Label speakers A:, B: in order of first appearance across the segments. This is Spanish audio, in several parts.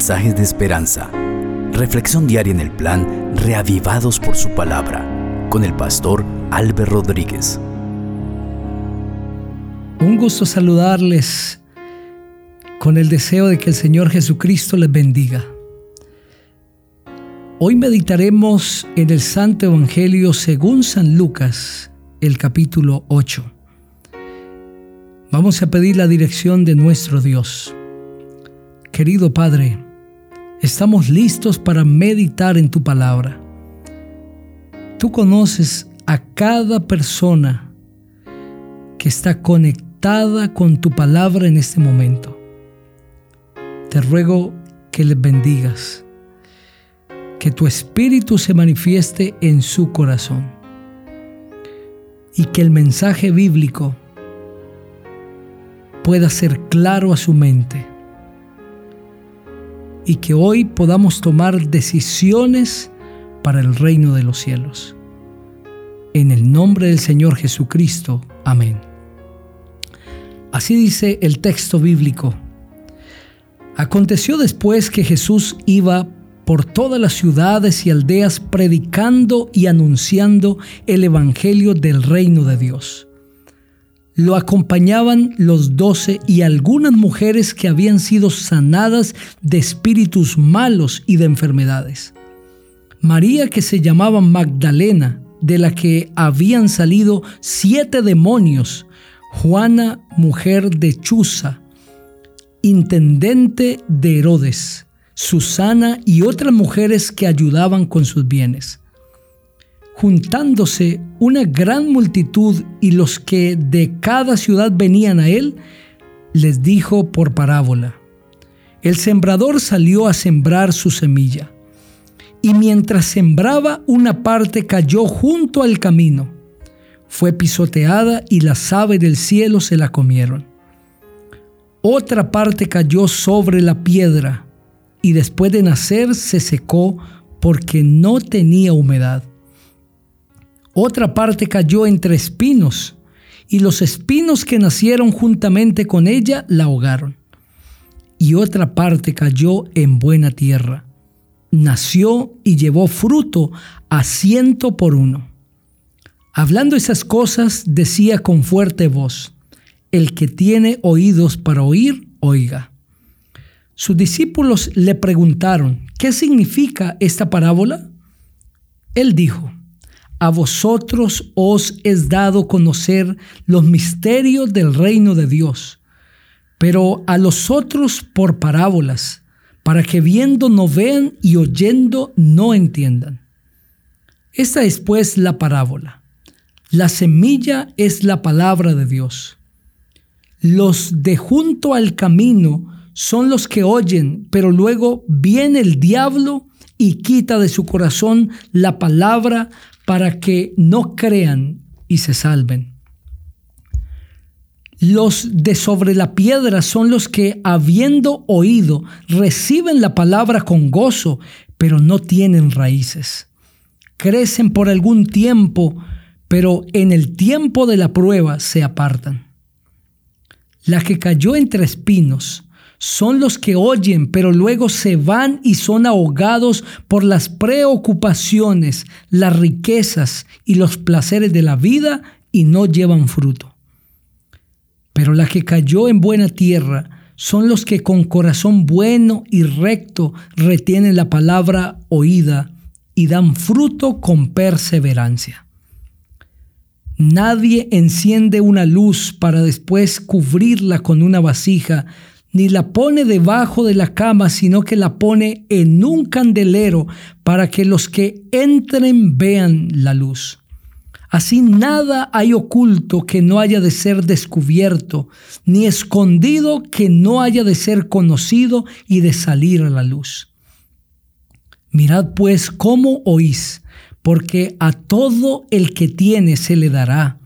A: mensajes de esperanza. Reflexión diaria en el plan Reavivados por su palabra con el pastor Álvaro Rodríguez.
B: Un gusto saludarles con el deseo de que el Señor Jesucristo les bendiga. Hoy meditaremos en el Santo Evangelio según San Lucas, el capítulo 8. Vamos a pedir la dirección de nuestro Dios. Querido Padre, estamos listos para meditar en tu palabra. Tú conoces a cada persona que está conectada con tu palabra en este momento. Te ruego que les bendigas, que tu espíritu se manifieste en su corazón y que el mensaje bíblico pueda ser claro a su mente y que hoy podamos tomar decisiones para el reino de los cielos. En el nombre del Señor Jesucristo. Amén. Así dice el texto bíblico. Aconteció después que Jesús iba por todas las ciudades y aldeas predicando y anunciando el Evangelio del reino de Dios lo acompañaban los doce y algunas mujeres que habían sido sanadas de espíritus malos y de enfermedades. María que se llamaba Magdalena, de la que habían salido siete demonios, Juana, mujer de Chuza, intendente de Herodes, Susana y otras mujeres que ayudaban con sus bienes juntándose una gran multitud y los que de cada ciudad venían a él, les dijo por parábola, el sembrador salió a sembrar su semilla, y mientras sembraba una parte cayó junto al camino, fue pisoteada y las aves del cielo se la comieron. Otra parte cayó sobre la piedra, y después de nacer se secó porque no tenía humedad. Otra parte cayó entre espinos, y los espinos que nacieron juntamente con ella la ahogaron. Y otra parte cayó en buena tierra. Nació y llevó fruto a ciento por uno. Hablando esas cosas, decía con fuerte voz, el que tiene oídos para oír, oiga. Sus discípulos le preguntaron, ¿qué significa esta parábola? Él dijo, a vosotros os es dado conocer los misterios del reino de Dios, pero a los otros por parábolas, para que viendo no vean y oyendo no entiendan. Esta es pues la parábola. La semilla es la palabra de Dios. Los de junto al camino son los que oyen, pero luego viene el diablo y quita de su corazón la palabra para que no crean y se salven. Los de sobre la piedra son los que, habiendo oído, reciben la palabra con gozo, pero no tienen raíces. Crecen por algún tiempo, pero en el tiempo de la prueba se apartan. La que cayó entre espinos son los que oyen, pero luego se van y son ahogados por las preocupaciones, las riquezas y los placeres de la vida y no llevan fruto. Pero la que cayó en buena tierra son los que con corazón bueno y recto retienen la palabra oída y dan fruto con perseverancia. Nadie enciende una luz para después cubrirla con una vasija, ni la pone debajo de la cama, sino que la pone en un candelero para que los que entren vean la luz. Así nada hay oculto que no haya de ser descubierto, ni escondido que no haya de ser conocido y de salir a la luz. Mirad pues cómo oís, porque a todo el que tiene se le dará,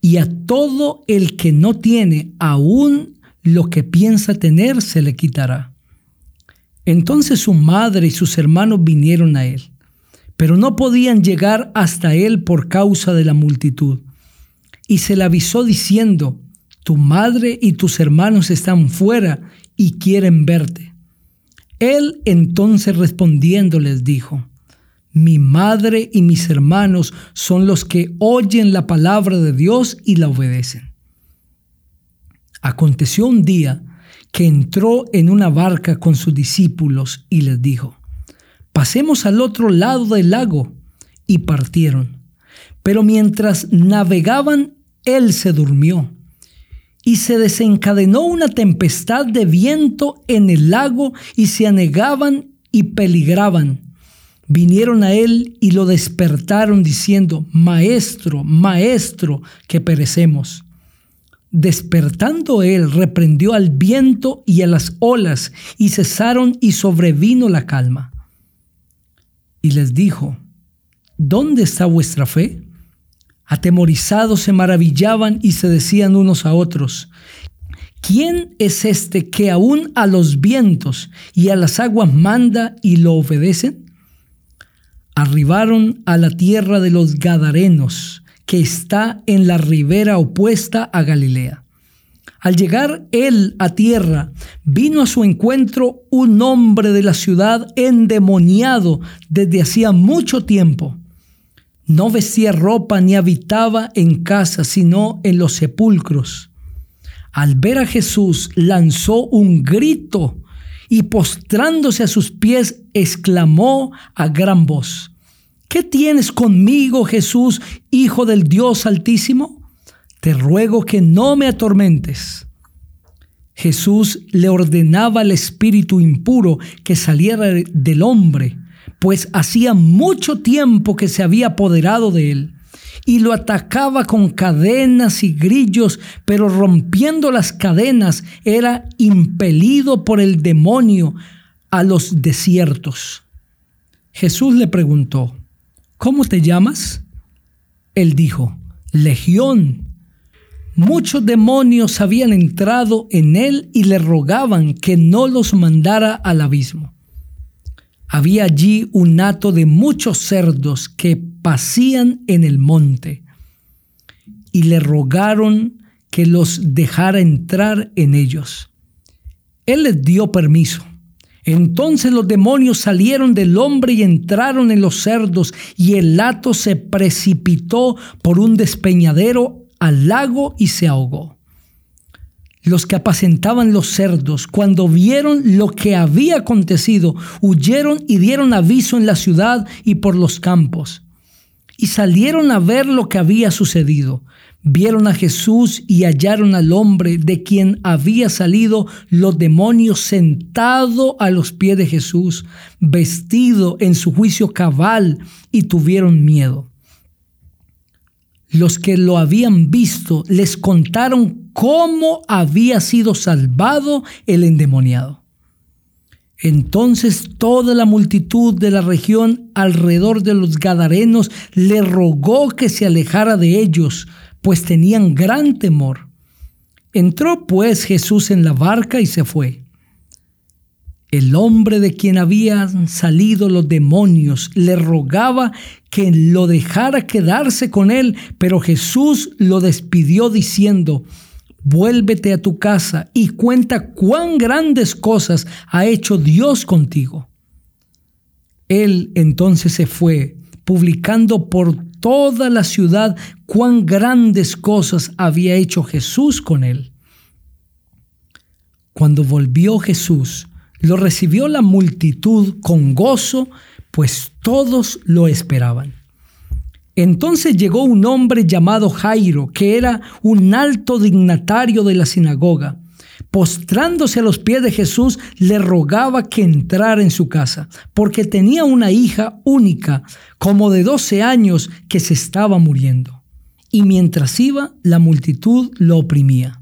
B: y a todo el que no tiene aún lo que piensa tener se le quitará. Entonces su madre y sus hermanos vinieron a él, pero no podían llegar hasta él por causa de la multitud. Y se le avisó diciendo, tu madre y tus hermanos están fuera y quieren verte. Él entonces respondiendo les dijo, mi madre y mis hermanos son los que oyen la palabra de Dios y la obedecen. Aconteció un día que entró en una barca con sus discípulos y les dijo, pasemos al otro lado del lago. Y partieron. Pero mientras navegaban, él se durmió. Y se desencadenó una tempestad de viento en el lago y se anegaban y peligraban. Vinieron a él y lo despertaron diciendo, Maestro, Maestro, que perecemos. Despertando él, reprendió al viento y a las olas, y cesaron y sobrevino la calma. Y les dijo, ¿dónde está vuestra fe? Atemorizados se maravillaban y se decían unos a otros, ¿quién es este que aún a los vientos y a las aguas manda y lo obedecen? Arribaron a la tierra de los Gadarenos que está en la ribera opuesta a Galilea. Al llegar él a tierra, vino a su encuentro un hombre de la ciudad endemoniado desde hacía mucho tiempo. No vestía ropa ni habitaba en casa, sino en los sepulcros. Al ver a Jesús, lanzó un grito y postrándose a sus pies, exclamó a gran voz, ¿Qué tienes conmigo, Jesús, Hijo del Dios Altísimo? Te ruego que no me atormentes. Jesús le ordenaba al espíritu impuro que saliera del hombre, pues hacía mucho tiempo que se había apoderado de él, y lo atacaba con cadenas y grillos, pero rompiendo las cadenas era impelido por el demonio a los desiertos. Jesús le preguntó, ¿cómo te llamas? Él dijo, Legión. Muchos demonios habían entrado en él y le rogaban que no los mandara al abismo. Había allí un hato de muchos cerdos que pasían en el monte y le rogaron que los dejara entrar en ellos. Él les dio permiso. Entonces los demonios salieron del hombre y entraron en los cerdos, y el hato se precipitó por un despeñadero al lago y se ahogó. Los que apacentaban los cerdos, cuando vieron lo que había acontecido, huyeron y dieron aviso en la ciudad y por los campos. Y salieron a ver lo que había sucedido vieron a Jesús y hallaron al hombre de quien había salido los demonios sentado a los pies de Jesús, vestido en su juicio cabal, y tuvieron miedo. Los que lo habían visto les contaron cómo había sido salvado el endemoniado. Entonces toda la multitud de la región alrededor de los Gadarenos le rogó que se alejara de ellos, pues tenían gran temor. Entró pues Jesús en la barca y se fue. El hombre de quien habían salido los demonios le rogaba que lo dejara quedarse con él, pero Jesús lo despidió diciendo, vuélvete a tu casa y cuenta cuán grandes cosas ha hecho Dios contigo. Él entonces se fue, publicando por toda la ciudad cuán grandes cosas había hecho Jesús con él. Cuando volvió Jesús, lo recibió la multitud con gozo, pues todos lo esperaban. Entonces llegó un hombre llamado Jairo, que era un alto dignatario de la sinagoga postrándose a los pies de Jesús, le rogaba que entrara en su casa, porque tenía una hija única, como de 12 años, que se estaba muriendo. Y mientras iba, la multitud lo oprimía.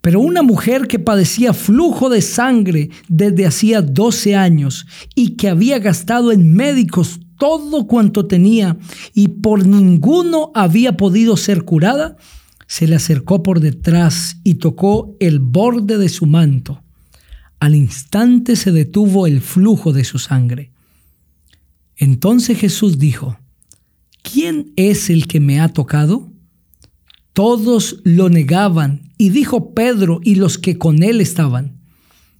B: Pero una mujer que padecía flujo de sangre desde hacía 12 años y que había gastado en médicos todo cuanto tenía y por ninguno había podido ser curada, se le acercó por detrás y tocó el borde de su manto. Al instante se detuvo el flujo de su sangre. Entonces Jesús dijo, ¿quién es el que me ha tocado? Todos lo negaban y dijo Pedro y los que con él estaban,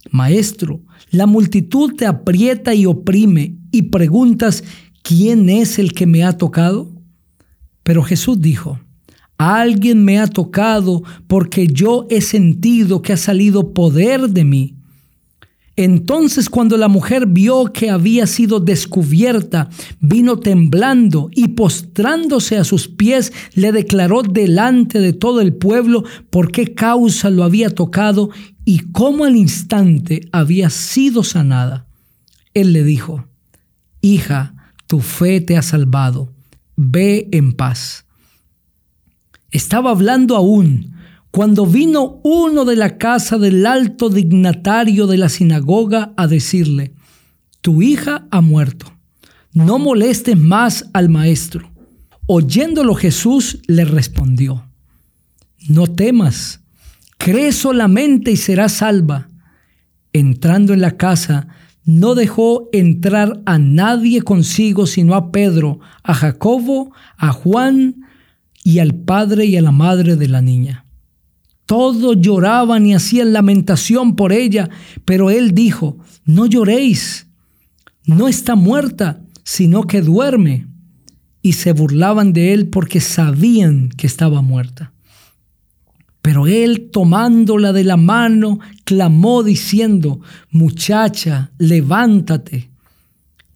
B: Maestro, la multitud te aprieta y oprime y preguntas, ¿quién es el que me ha tocado? Pero Jesús dijo, alguien me ha tocado porque yo he sentido que ha salido poder de mí. Entonces cuando la mujer vio que había sido descubierta, vino temblando y postrándose a sus pies, le declaró delante de todo el pueblo por qué causa lo había tocado y cómo al instante había sido sanada. Él le dijo, Hija, tu fe te ha salvado, ve en paz. Estaba hablando aún cuando vino uno de la casa del alto dignatario de la sinagoga a decirle, tu hija ha muerto, no molestes más al maestro. Oyéndolo Jesús le respondió, no temas, cree solamente y serás salva. Entrando en la casa, no dejó entrar a nadie consigo sino a Pedro, a Jacobo, a Juan y al padre y a la madre de la niña. Todos lloraban y hacían lamentación por ella, pero él dijo, no lloréis, no está muerta, sino que duerme. Y se burlaban de él porque sabían que estaba muerta. Pero él, tomándola de la mano, clamó diciendo, muchacha, levántate.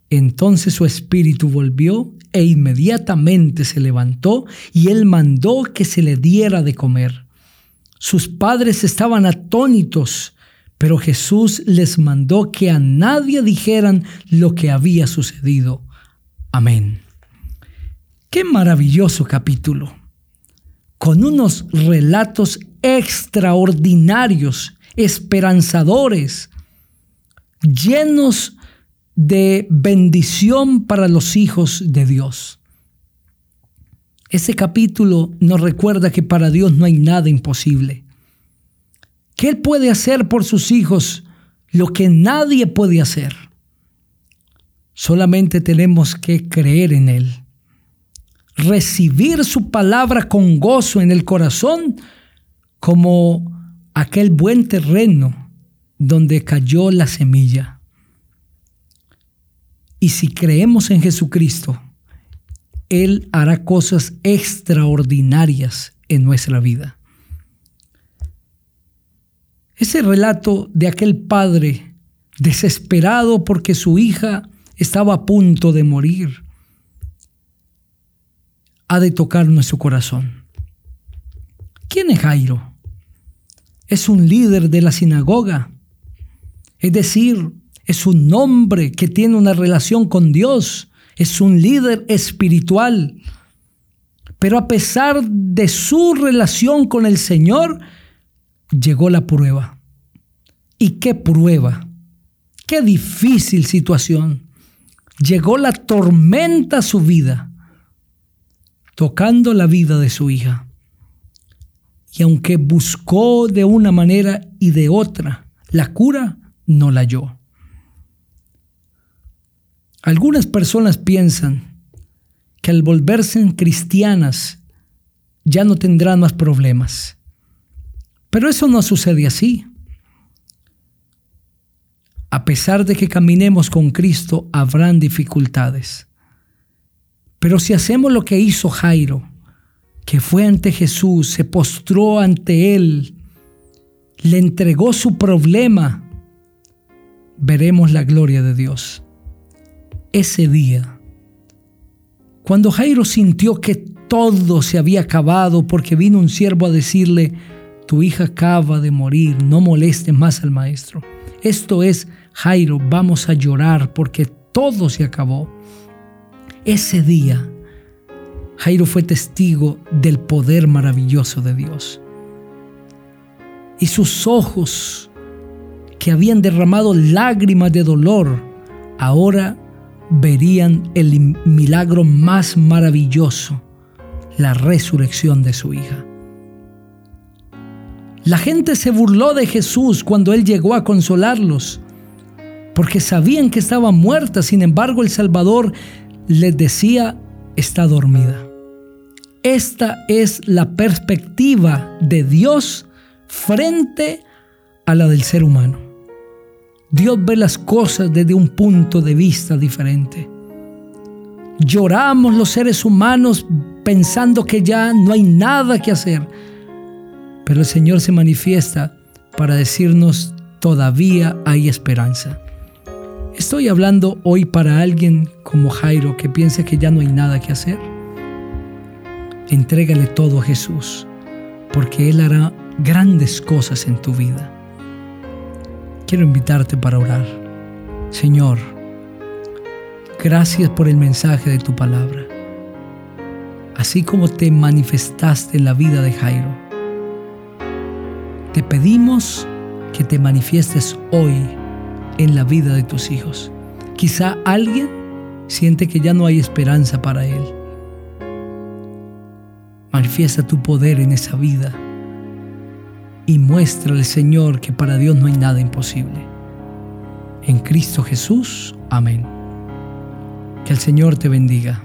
B: Entonces su espíritu volvió e inmediatamente se levantó y él mandó que se le diera de comer. Sus padres estaban atónitos, pero Jesús les mandó que a nadie dijeran lo que había sucedido. Amén. Qué maravilloso capítulo, con unos relatos extraordinarios, esperanzadores, llenos de bendición para los hijos de Dios. Ese capítulo nos recuerda que para Dios no hay nada imposible. Que Él puede hacer por sus hijos lo que nadie puede hacer. Solamente tenemos que creer en Él. Recibir su palabra con gozo en el corazón como aquel buen terreno donde cayó la semilla. Y si creemos en Jesucristo, él hará cosas extraordinarias en nuestra vida. Ese relato de aquel padre desesperado porque su hija estaba a punto de morir ha de tocar nuestro corazón. ¿Quién es Jairo? Es un líder de la sinagoga. Es decir, es un hombre que tiene una relación con Dios es un líder espiritual. Pero a pesar de su relación con el Señor, llegó la prueba. ¿Y qué prueba? Qué difícil situación. Llegó la tormenta a su vida, tocando la vida de su hija. Y aunque buscó de una manera y de otra la cura, no la halló. Algunas personas piensan que al volverse cristianas ya no tendrán más problemas. Pero eso no sucede así. A pesar de que caminemos con Cristo, habrán dificultades. Pero si hacemos lo que hizo Jairo, que fue ante Jesús, se postró ante Él, le entregó su problema, veremos la gloria de Dios ese día, cuando Jairo sintió que todo se había acabado porque vino un siervo a decirle, tu hija acaba de morir, no molestes más al maestro. Esto es, Jairo, vamos a llorar porque todo se acabó. Ese día, Jairo fue testigo del poder maravilloso de Dios. Y sus ojos, que habían derramado lágrimas de dolor, ahora verían el milagro más maravilloso, la resurrección de su hija. La gente se burló de Jesús cuando Él llegó a consolarlos, porque sabían que estaba muerta, sin embargo el Salvador les decía, está dormida. Esta es la perspectiva de Dios frente a la del ser humano. Dios ve las cosas desde un punto de vista diferente. Lloramos los seres humanos pensando que ya no hay nada que hacer. Pero el Señor se manifiesta para decirnos todavía hay esperanza. Estoy hablando hoy para alguien como Jairo que piensa que ya no hay nada que hacer. Entrégale todo a Jesús, porque Él hará grandes cosas en tu vida quiero invitarte para orar. Señor, gracias por el mensaje de tu palabra. Así como te manifestaste en la vida de Jairo, te pedimos que te manifiestes hoy en la vida de tus hijos. Quizá alguien siente que ya no hay esperanza para él. Manifiesta tu poder en esa vida y muéstrale, Señor, que para Dios no hay nada imposible. En Cristo Jesús, amén. Que el Señor te bendiga.